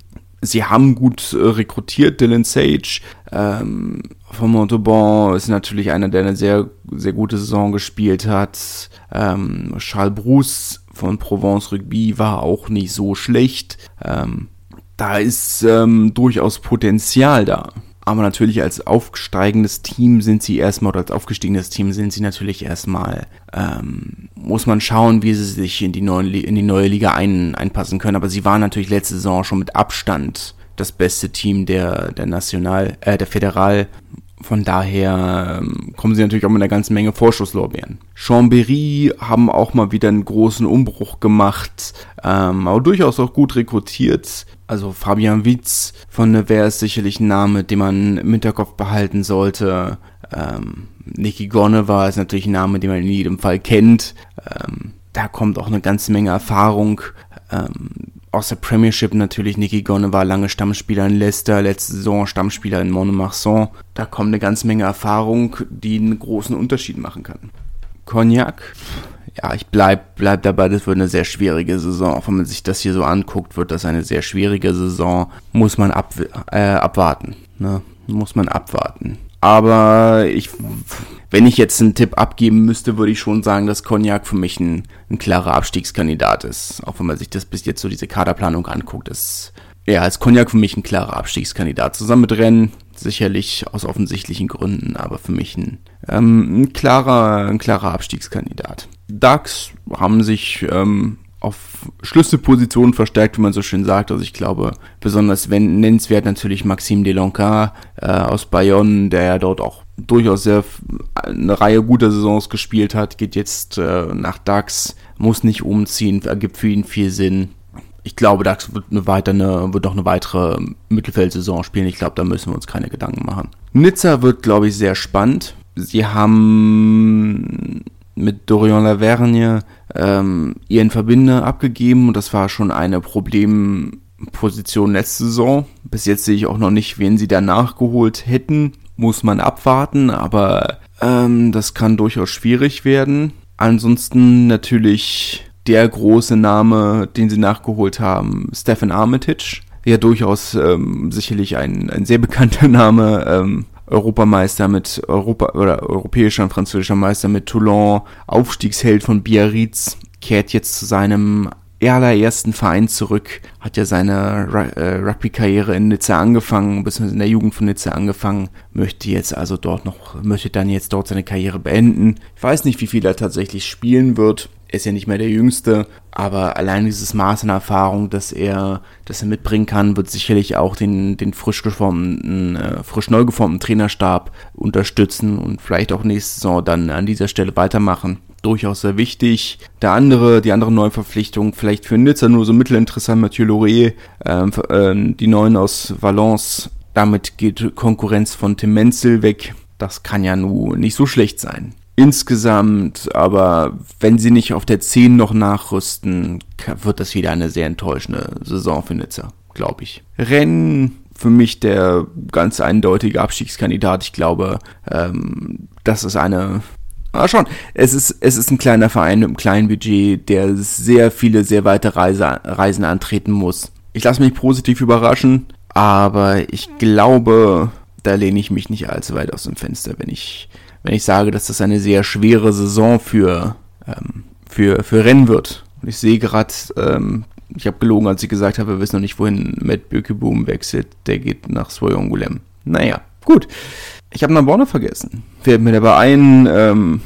Sie haben gut äh, rekrutiert, Dylan Sage ähm, von Montauban ist natürlich einer, der eine sehr, sehr gute Saison gespielt hat. Ähm, Charles Bruce von Provence Rugby war auch nicht so schlecht. Ähm, da ist ähm, durchaus Potenzial da. Aber natürlich als aufsteigendes Team sind sie erstmal, oder als aufgestiegenes Team sind sie natürlich erstmal, ähm, muss man schauen, wie sie sich in die, neuen, in die neue Liga ein, einpassen können. Aber sie waren natürlich letzte Saison schon mit Abstand das beste Team der, der National, äh, der Föderal. Von daher ähm, kommen sie natürlich auch mit einer ganzen Menge Vorschusslorbeeren. Chambéry haben auch mal wieder einen großen Umbruch gemacht, ähm, aber durchaus auch gut rekrutiert. Also Fabian Witz von Nevers ist sicherlich ein Name, den man im Hinterkopf behalten sollte. Ähm, Nicky Goneva ist natürlich ein Name, den man in jedem Fall kennt. Ähm, da kommt auch eine ganze Menge Erfahrung. Ähm, aus der Premiership natürlich Nicky Gonne war lange Stammspieler in Leicester, letzte Saison Stammspieler in Montmarsan. Da kommt eine ganze Menge Erfahrung, die einen großen Unterschied machen kann. Cognac, ja, ich bleib, bleib dabei, das wird eine sehr schwierige Saison. Auch wenn man sich das hier so anguckt, wird das eine sehr schwierige Saison. Muss man ab, äh, abwarten. Ne? Muss man abwarten. Aber ich, wenn ich jetzt einen Tipp abgeben müsste, würde ich schon sagen, dass Cognac für mich ein, ein klarer Abstiegskandidat ist. Auch wenn man sich das bis jetzt so diese Kaderplanung anguckt, ist ja als Cognac für mich ein klarer Abstiegskandidat. Zusammen mit Rennen sicherlich aus offensichtlichen Gründen, aber für mich ein, ähm, ein klarer, ein klarer Abstiegskandidat. DAX haben sich ähm, auf Schlüsselpositionen verstärkt, wie man so schön sagt. Also ich glaube, besonders wenn, nennenswert natürlich Maxime Delonca äh, aus Bayonne, der ja dort auch durchaus sehr eine Reihe guter Saisons gespielt hat, geht jetzt äh, nach DAX, muss nicht umziehen, ergibt für ihn viel Sinn. Ich glaube, DAX wird eine weitere, wird noch eine weitere Mittelfeldsaison spielen. Ich glaube, da müssen wir uns keine Gedanken machen. Nizza wird, glaube ich, sehr spannend. Sie haben mit Dorian Lavergne ähm, ihren Verbinder abgegeben und das war schon eine Problemposition letzte Saison. Bis jetzt sehe ich auch noch nicht, wen sie da nachgeholt hätten. Muss man abwarten, aber ähm, das kann durchaus schwierig werden. Ansonsten natürlich der große Name, den sie nachgeholt haben, Stefan Armitage. Ja, durchaus ähm, sicherlich ein, ein sehr bekannter Name. Ähm, Europameister mit Europa oder europäischer und französischer Meister mit Toulon, Aufstiegsheld von Biarritz, kehrt jetzt zu seinem allerersten Verein zurück, hat ja seine äh, Rugby-Karriere in Nizza angefangen, beziehungsweise in der Jugend von Nizza angefangen, möchte jetzt also dort noch, möchte dann jetzt dort seine Karriere beenden. Ich weiß nicht, wie viel er tatsächlich spielen wird, ist ja nicht mehr der Jüngste, aber allein dieses Maß an Erfahrung, dass er, dass er mitbringen kann, wird sicherlich auch den, den frisch geformten, äh, frisch neu geformten Trainerstab unterstützen und vielleicht auch nächste Saison dann an dieser Stelle weitermachen. Durchaus sehr wichtig. Der andere, die andere Neuverpflichtung, vielleicht für Nizza nur so mittelinteressant, Mathieu Laurier, ähm, äh, die Neuen aus Valence. Damit geht Konkurrenz von Tim Menzel weg. Das kann ja nun nicht so schlecht sein insgesamt, aber wenn sie nicht auf der 10 noch nachrüsten, wird das wieder eine sehr enttäuschende Saison für Nizza, glaube ich. Rennen für mich der ganz eindeutige Abstiegskandidat. Ich glaube, ähm, das ist eine. Ah, schon. Es ist, es ist ein kleiner Verein mit einem kleinen Budget, der sehr viele, sehr weite Reise, Reisen antreten muss. Ich lasse mich positiv überraschen, aber ich glaube, da lehne ich mich nicht allzu weit aus dem Fenster, wenn ich wenn ich sage, dass das eine sehr schwere Saison für, ähm, für, für Rennen wird. Und ich sehe gerade, ähm, ich habe gelogen, als ich gesagt habe, wir wissen noch nicht, wohin Matt Bökeboom wechselt. Der geht nach Soyongulem. Naja, gut. Ich habe Naborno vergessen. Fällt mir dabei ein, ähm,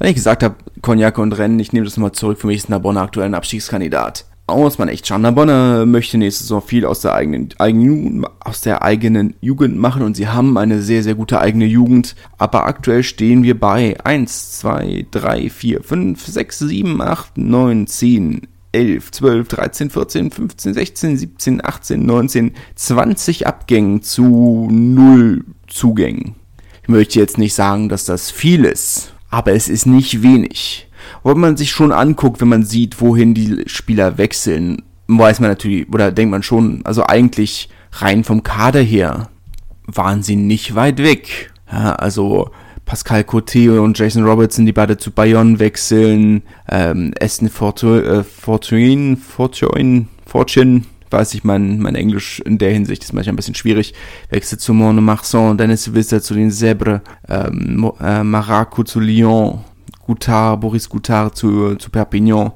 Wenn ich gesagt habe, Cognac und Rennen, ich nehme das nochmal zurück, für mich ist Narbonne aktuell ein Abstiegskandidat. Muss man echt. Narbonne möchte nächste Saison viel aus der eigenen, eigenen, aus der eigenen Jugend machen und sie haben eine sehr, sehr gute eigene Jugend. Aber aktuell stehen wir bei 1, 2, 3, 4, 5, 6, 7, 8, 9, 10, 11, 12, 13, 14, 15, 16, 17, 18, 19, 20 Abgängen zu 0 Zugängen. Ich möchte jetzt nicht sagen, dass das viel ist, aber es ist nicht wenig. Wenn man sich schon anguckt, wenn man sieht, wohin die Spieler wechseln, weiß man natürlich, oder denkt man schon, also eigentlich rein vom Kader her, waren sie nicht weit weg. Ja, also Pascal Cote und Jason Robertson, die beide zu Bayonne wechseln, ähm, Aston Fortune, äh, Fortune, Fortune, weiß ich, mein, mein Englisch in der Hinsicht ist manchmal ein bisschen schwierig, wechselt zu Montmartre, Dennis Visser zu den Zèbres, ähm, äh, Maraco zu Lyon, Goutard, Boris Goutard zu, zu Perpignan,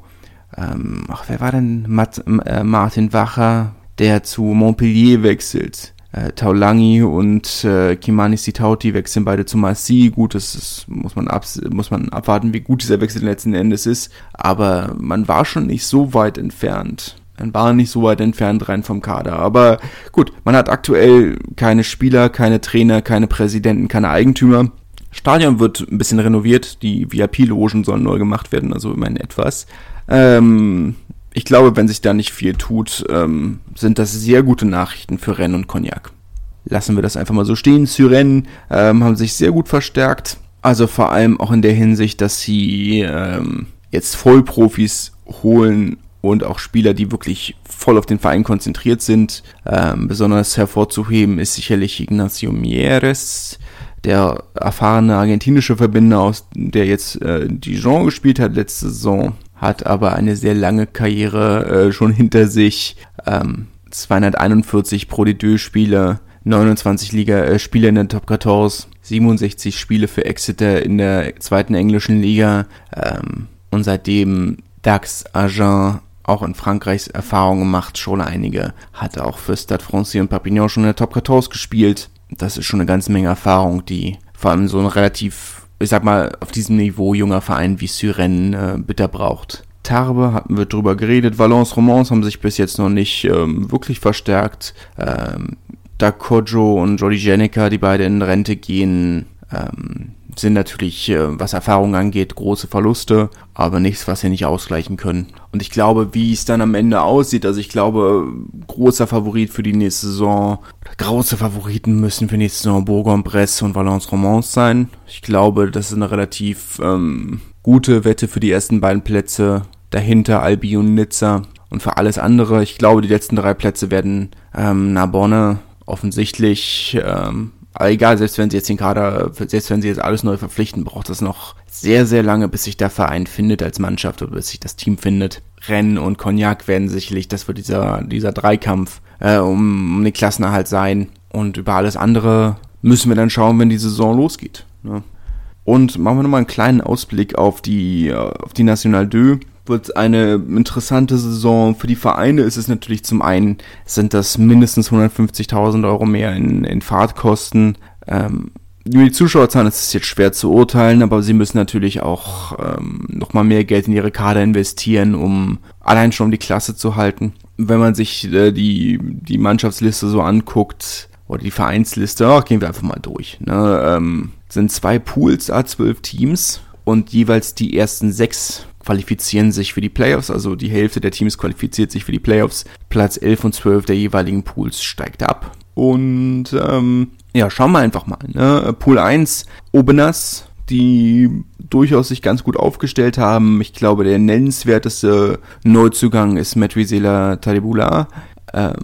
ähm, ach, wer war denn Matt, äh, Martin Wacher, der zu Montpellier wechselt, äh, Taulangi und äh, Kimani Sitauti wechseln beide zu Marseille. Gut, das ist, muss, man ab, muss man abwarten, wie gut dieser Wechsel letzten Endes ist. Aber man war schon nicht so weit entfernt. Man war nicht so weit entfernt rein vom Kader. Aber gut, man hat aktuell keine Spieler, keine Trainer, keine Präsidenten, keine Eigentümer. Stadion wird ein bisschen renoviert. Die VIP-Logen sollen neu gemacht werden, also immerhin etwas. Ähm, ich glaube, wenn sich da nicht viel tut, ähm, sind das sehr gute Nachrichten für Rennes und Cognac. Lassen wir das einfach mal so stehen. Syren ähm, haben sich sehr gut verstärkt. Also vor allem auch in der Hinsicht, dass sie ähm, jetzt Vollprofis holen und auch Spieler, die wirklich voll auf den Verein konzentriert sind. Ähm, besonders hervorzuheben ist sicherlich Ignacio Mieres, der erfahrene argentinische Verbinder, aus der jetzt äh, Dijon gespielt hat letzte Saison hat aber eine sehr lange Karriere äh, schon hinter sich. Ähm, 241 Pro D2 Spiele, 29 Liga äh, Spiele in der Top 14, 67 Spiele für Exeter in der zweiten englischen Liga ähm, und seitdem Dax Agen auch in Frankreichs Erfahrung gemacht, schon einige. Hat auch für Stade Francais und Papignon schon in der Top 14 gespielt. Das ist schon eine ganze Menge Erfahrung, die vor allem so ein relativ ich sag mal, auf diesem Niveau junger Verein wie Syren äh, bitter braucht. Tarbe hatten wir drüber geredet, Valence Romans haben sich bis jetzt noch nicht ähm, wirklich verstärkt. Ähm, da Kojo und Jody Jenica, die beide in Rente gehen, ähm, sind natürlich, äh, was Erfahrung angeht, große Verluste, aber nichts, was sie nicht ausgleichen können. Und ich glaube, wie es dann am Ende aussieht, also ich glaube, großer Favorit für die nächste Saison, große Favoriten müssen für nächste Saison Bourg-en-Bresse und Valence-Romans sein. Ich glaube, das ist eine relativ ähm, gute Wette für die ersten beiden Plätze. Dahinter Albi und Nizza. Und für alles andere, ich glaube, die letzten drei Plätze werden ähm, Narbonne offensichtlich ähm, aber egal, selbst wenn sie jetzt den Kader, selbst wenn sie jetzt alles neu verpflichten, braucht es noch sehr, sehr lange, bis sich der Verein findet als Mannschaft oder bis sich das Team findet. Rennen und Cognac werden sicherlich, das wird dieser, dieser Dreikampf äh, um, um den Klassenerhalt sein. Und über alles andere müssen wir dann schauen, wenn die Saison losgeht. Ne? Und machen wir nochmal einen kleinen Ausblick auf die, auf die National 2 wird eine interessante Saison. Für die Vereine ist es natürlich zum einen, sind das mindestens 150.000 Euro mehr in, in Fahrtkosten. Ähm, über die Zuschauerzahlen ist es jetzt schwer zu urteilen, aber sie müssen natürlich auch ähm, nochmal mehr Geld in ihre Kader investieren, um allein schon um die Klasse zu halten. Wenn man sich äh, die, die Mannschaftsliste so anguckt, oder die Vereinsliste, ach, gehen wir einfach mal durch. Ne? Ähm, sind zwei Pools, A12 Teams und jeweils die ersten sechs qualifizieren sich für die Playoffs, also die Hälfte der Teams qualifiziert sich für die Playoffs. Platz 11 und 12 der jeweiligen Pools steigt ab. Und ähm, ja, schauen wir einfach mal. Ne? Pool 1, Obenas, die durchaus sich ganz gut aufgestellt haben. Ich glaube, der nennenswerteste Neuzugang ist Metrizela Talibula. Ähm,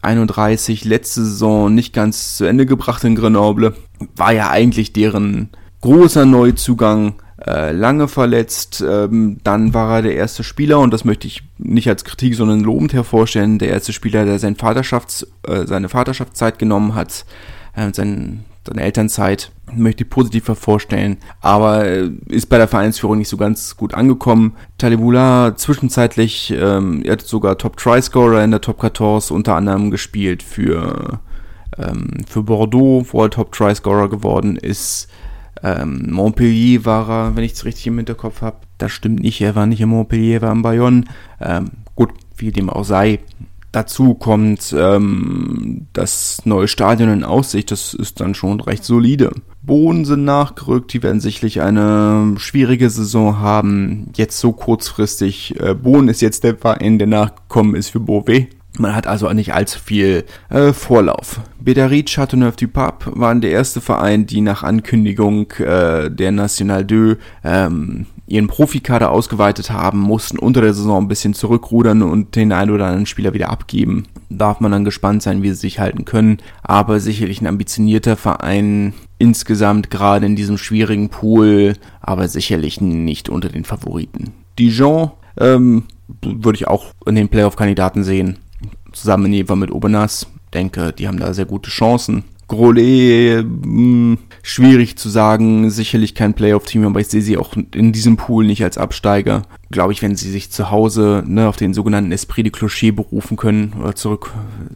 31, letzte Saison nicht ganz zu Ende gebracht in Grenoble. War ja eigentlich deren großer Neuzugang äh, lange verletzt. Ähm, dann war er der erste Spieler, und das möchte ich nicht als Kritik, sondern lobend hervorstellen, der erste Spieler, der sein Vaterschafts-, äh, seine Vaterschaftszeit genommen hat, äh, sein, seine Elternzeit, möchte ich positiv hervorstellen, aber äh, ist bei der Vereinsführung nicht so ganz gut angekommen. Talibula zwischenzeitlich, ähm, er hat sogar Top-Try-Scorer in der Top 14 unter anderem gespielt für, ähm, für Bordeaux, wo er Top-Try-Scorer geworden ist Ähm, Montpellier war er, wenn ich es richtig im Hinterkopf habe. Das stimmt nicht, er war nicht in Montpellier, er war in Bayonne. Ähm, gut, wie dem auch sei. Dazu kommt ähm, das neue Stadion in Aussicht, das ist dann schon recht solide. Bohnen sind nachgerückt, die werden sicherlich eine schwierige Saison haben. Jetzt so kurzfristig. Äh, Bohnen ist jetzt der Verein, der nachgekommen ist für Beauvais. Man hat also nicht allzu viel äh, Vorlauf. Bedarit Châteauneuf-du-Pape waren der erste Verein, die nach Ankündigung äh, der National 2 ähm, ihren Profikader ausgeweitet haben, mussten unter der Saison ein bisschen zurückrudern und den einen oder anderen Spieler wieder abgeben. Darf man dann gespannt sein, wie sie sich halten können. Aber sicherlich ein ambitionierter Verein insgesamt gerade in diesem schwierigen Pool, aber sicherlich nicht unter den Favoriten. Dijon ähm, würde ich auch in den Playoff-Kandidaten sehen zusammen in Fall mit Obernas. Denke, die haben da sehr gute Chancen. Grolet, hm, schwierig zu sagen, sicherlich kein Playoff-Team, aber ich sehe sie auch in diesem Pool nicht als Absteiger. Glaube ich, wenn sie sich zu Hause ne, auf den sogenannten Esprit de Clocher berufen können oder zurück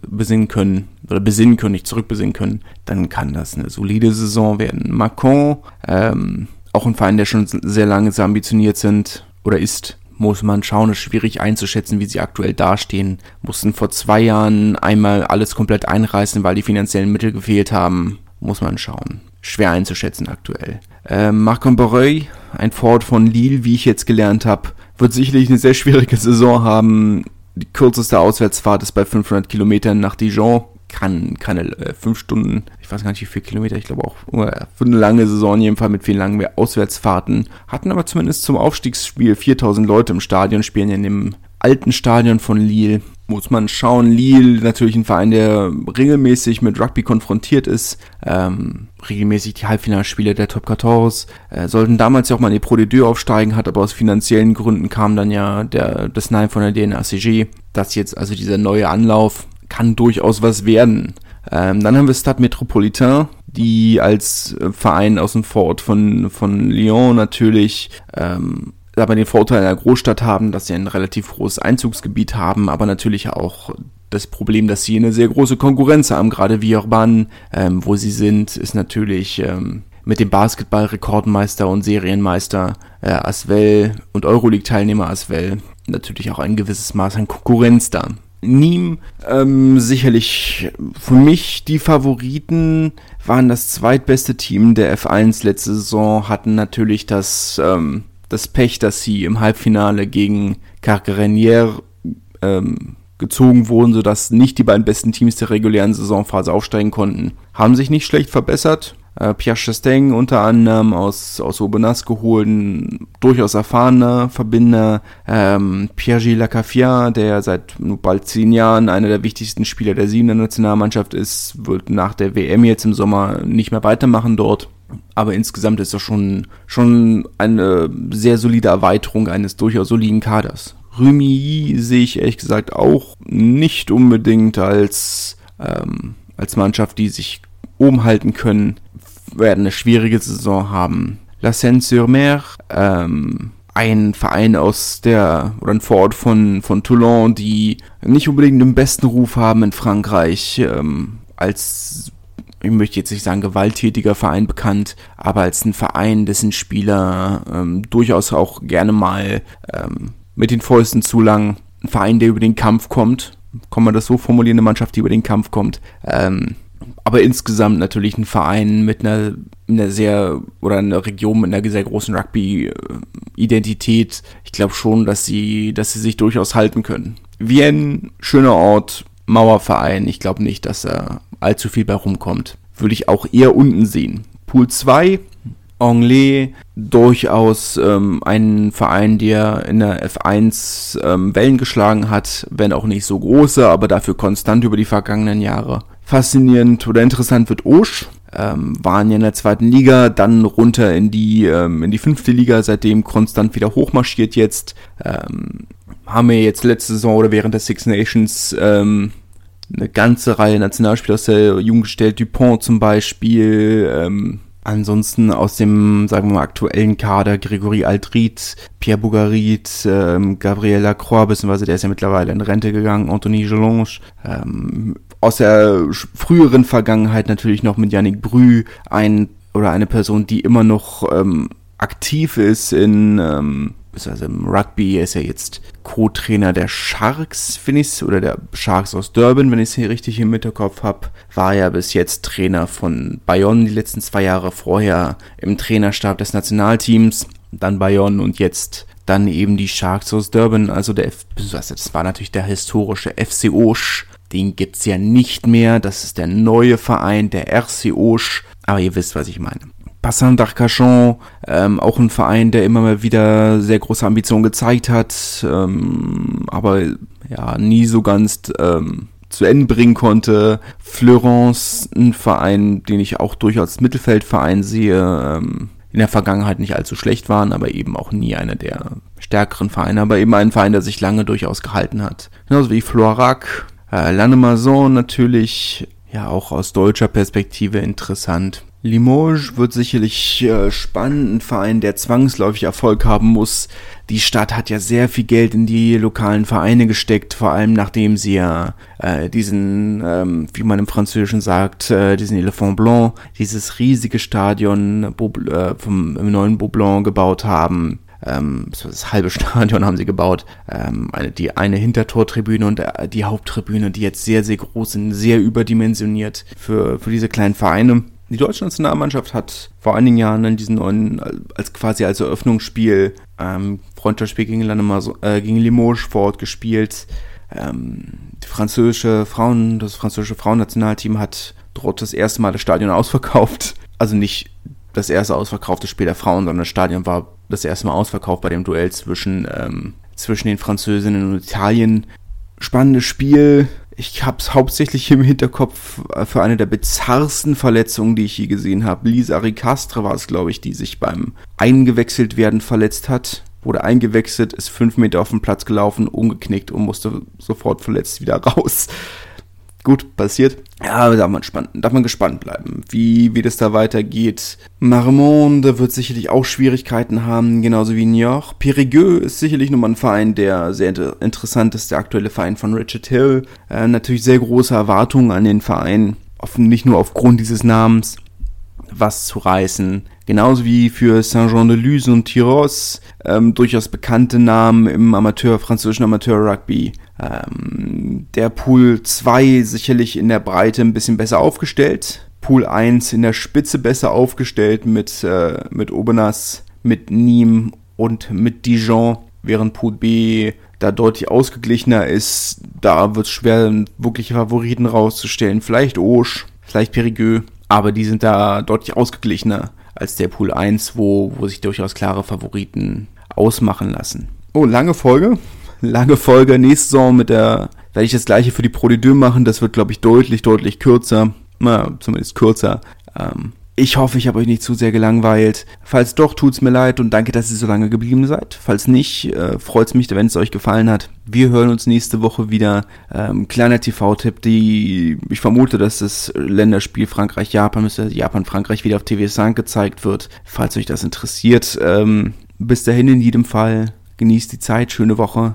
besinnen können, oder besinnen können, nicht zurückbesinnen können, dann kann das eine solide Saison werden. Macron, ähm, auch ein Verein, der schon sehr lange sehr ambitioniert sind oder ist, muss man schauen, ist schwierig einzuschätzen, wie sie aktuell dastehen. Mussten vor zwei Jahren einmal alles komplett einreißen, weil die finanziellen Mittel gefehlt haben. Muss man schauen. Schwer einzuschätzen aktuell. Äh, Marc Borreuil, ein Ford von Lille, wie ich jetzt gelernt habe, wird sicherlich eine sehr schwierige Saison haben. Die kürzeste Auswärtsfahrt ist bei 500 Kilometern nach Dijon kann keine äh, fünf Stunden, ich weiß gar nicht wie viele Kilometer, ich glaube auch äh, für eine lange Saison Fall mit vielen langen Auswärtsfahrten. Hatten aber zumindest zum Aufstiegsspiel 4000 Leute im Stadion, spielen ja in dem alten Stadion von Lille. Muss man schauen. Lille natürlich ein Verein, der regelmäßig mit Rugby konfrontiert ist. Ähm, regelmäßig die Halbfinalspiele der Top 14. Äh, sollten damals ja auch mal in die Pro de aufsteigen, hat aber aus finanziellen Gründen kam dann ja der, das Nein von der DNACG. Das jetzt also dieser neue Anlauf kann durchaus was werden. Ähm, dann haben wir Stade Metropolitain, die als äh, Verein aus dem Vorort von, von Lyon natürlich ähm, aber den Vorteil einer Großstadt haben, dass sie ein relativ großes Einzugsgebiet haben, aber natürlich auch das Problem, dass sie eine sehr große Konkurrenz haben, gerade wie Urban, ähm, wo sie sind, ist natürlich ähm, mit dem Basketball-Rekordmeister und Serienmeister äh, Asvel und Euroleague-Teilnehmer Asvel natürlich auch ein gewisses Maß an Konkurrenz da. Niem, ähm, sicherlich für mich die Favoriten waren das zweitbeste Team der F1 letzte Saison, hatten natürlich das, ähm, das Pech, dass sie im Halbfinale gegen Carcarenier ähm, gezogen wurden, sodass nicht die beiden besten Teams der regulären Saisonphase aufsteigen konnten. Haben sich nicht schlecht verbessert, äh, Pierre Chastain unter anderem aus, aus Aubenas geholt, ein durchaus erfahrener Verbinder. Ähm, Pierre-Gilles Lacaffia, der seit bald zehn Jahren einer der wichtigsten Spieler der Siebener Nationalmannschaft ist, wird nach der WM jetzt im Sommer nicht mehr weitermachen dort. Aber insgesamt ist das schon, schon eine sehr solide Erweiterung eines durchaus soliden Kaders. Remy sehe ich ehrlich gesagt auch nicht unbedingt als, ähm, als Mannschaft, die sich oben halten können werden eine schwierige Saison haben. La Seine-sur-Mer, ähm, ein Verein aus der, oder ein Vorort von, von Toulon, die nicht unbedingt den besten Ruf haben in Frankreich, ähm, als, ich möchte jetzt nicht sagen gewalttätiger Verein bekannt, aber als ein Verein, dessen Spieler ähm, durchaus auch gerne mal ähm, mit den Fäusten zulangen. Ein Verein, der über den Kampf kommt. Kann man das so formulieren, eine Mannschaft, die über den Kampf kommt. Ähm, aber insgesamt natürlich ein Verein mit einer, einer sehr oder einer Region mit einer sehr großen Rugby-Identität. Ich glaube schon, dass sie, dass sie sich durchaus halten können. Wien, schöner Ort, Mauerverein. Ich glaube nicht, dass da allzu viel bei rumkommt. Würde ich auch eher unten sehen. Pool 2, Anglais, durchaus ähm, ein Verein, der in der F1 ähm, Wellen geschlagen hat, wenn auch nicht so große, aber dafür konstant über die vergangenen Jahre faszinierend oder interessant wird Osch. Ähm, waren ja in der zweiten Liga, dann runter in die, ähm, in die fünfte Liga, seitdem konstant wieder hochmarschiert jetzt. Ähm, haben wir jetzt letzte Saison oder während der Six Nations ähm, eine ganze Reihe Nationalspieler aus der Jugend gestellt, Dupont zum Beispiel, ähm, Ansonsten aus dem, sagen wir mal, aktuellen Kader Gregory Altrit, Pierre Bougarit, ähm, Gabriel Lacroix, beziehungsweise der ist ja mittlerweile in Rente gegangen, Anthony Gelange, ähm, aus der früheren Vergangenheit natürlich noch mit Yannick Brü, ein oder eine Person, die immer noch ähm, aktiv ist in ähm, also im Rugby. Er ist ja jetzt Co-Trainer der Sharks, finde ich, oder der Sharks aus Durban, wenn ich es hier richtig im Hinterkopf habe. War ja bis jetzt Trainer von Bayonne die letzten zwei Jahre vorher im Trainerstab des Nationalteams, dann Bayonne und jetzt dann eben die Sharks aus Durban, also der, F das war natürlich der historische FC Osch. Den gibt's ja nicht mehr. Das ist der neue Verein, der RC Osch. Aber ihr wisst, was ich meine. Bassin d'Arcachon, ähm, auch ein Verein, der immer mal wieder sehr große Ambitionen gezeigt hat, ähm, aber ja, nie so ganz ähm, zu Ende bringen konnte. Florence, ein Verein, den ich auch durchaus Mittelfeldverein sehe, ähm, in der Vergangenheit nicht allzu schlecht waren, aber eben auch nie einer der stärkeren Vereine, aber eben ein Verein, der sich lange durchaus gehalten hat. Genauso wie Floirac, äh, Lannemazon natürlich, ja auch aus deutscher Perspektive interessant. Limoges wird sicherlich äh, spannend, ein Verein, der zwangsläufig Erfolg haben muss. Die Stadt hat ja sehr viel Geld in die lokalen Vereine gesteckt, vor allem nachdem sie ja äh, diesen, ähm, wie man im Französischen sagt, äh, diesen Elephant Blanc, dieses riesige Stadion äh, vom im neuen Beaublanc gebaut haben. Ähm, das halbe Stadion haben sie gebaut. Ähm, die eine Hintertortribüne und äh, die Haupttribüne, die jetzt sehr, sehr groß sind, sehr überdimensioniert für, für diese kleinen Vereine. Die deutsche Nationalmannschaft hat vor einigen Jahren in diesem neuen, als quasi als Eröffnungsspiel, ähm, Freundschaftsspiel gegen, Lannemar, äh, gegen Limoges vor Ort gespielt. Ähm, die französische Frauen, das französische Frauennationalteam hat dort das erste Mal das Stadion ausverkauft. Also nicht das erste ausverkaufte Spiel der Frauen, sondern das Stadion war das erste Mal ausverkauft bei dem Duell zwischen, ähm, zwischen den Französinnen und Italien. Spannendes Spiel, ich habe es hauptsächlich im Hinterkopf äh, für eine der bizarrsten Verletzungen, die ich je gesehen habe. Lisa Ricastre war es, glaube ich, die sich beim Eingewechselt werden verletzt hat. Wurde eingewechselt, ist fünf Meter auf den Platz gelaufen, umgeknickt und musste sofort verletzt wieder raus gut passiert. Ja, darf man, spannend, darf man gespannt bleiben, wie, wie das da weitergeht. Marmont wird sicherlich auch Schwierigkeiten haben, genauso wie Niort. Périgueux ist sicherlich nochmal ein Verein, der sehr interessant ist, der aktuelle Verein von Richard Hill. Äh, natürlich sehr große Erwartungen an den Verein, nicht nur aufgrund dieses Namens, was zu reißen. Genauso wie für Saint-Jean-de-Luz und Tyros ähm, durchaus bekannte Namen im Amateur, französischen Amateur-Rugby. Ähm, der Pool 2 sicherlich in der Breite ein bisschen besser aufgestellt. Pool 1 in der Spitze besser aufgestellt mit, äh, mit Obenas, mit Nîmes und mit Dijon, während Pool B da deutlich ausgeglichener ist. Da wird es schwer, wirkliche Favoriten rauszustellen. Vielleicht Auge, vielleicht Périgueux, aber die sind da deutlich ausgeglichener als der Pool 1, wo, wo sich durchaus klare Favoriten ausmachen lassen. Oh, lange Folge. Lange Folge. Nächste Saison mit der, werde ich das gleiche für die Pro de machen. Das wird, glaube ich, deutlich, deutlich kürzer. Na, zumindest kürzer. Ähm, ich hoffe, ich habe euch nicht zu sehr gelangweilt. Falls doch, tut's mir leid und danke, dass ihr so lange geblieben seid. Falls nicht, äh, freut's mich, wenn es euch gefallen hat. Wir hören uns nächste Woche wieder. Ähm, kleiner TV-Tipp, die ich vermute, dass das Länderspiel Frankreich-Japan, müsste Japan-Frankreich wieder auf TV5 gezeigt wird. Falls euch das interessiert. Ähm, bis dahin in jedem Fall. Genießt die Zeit, schöne Woche.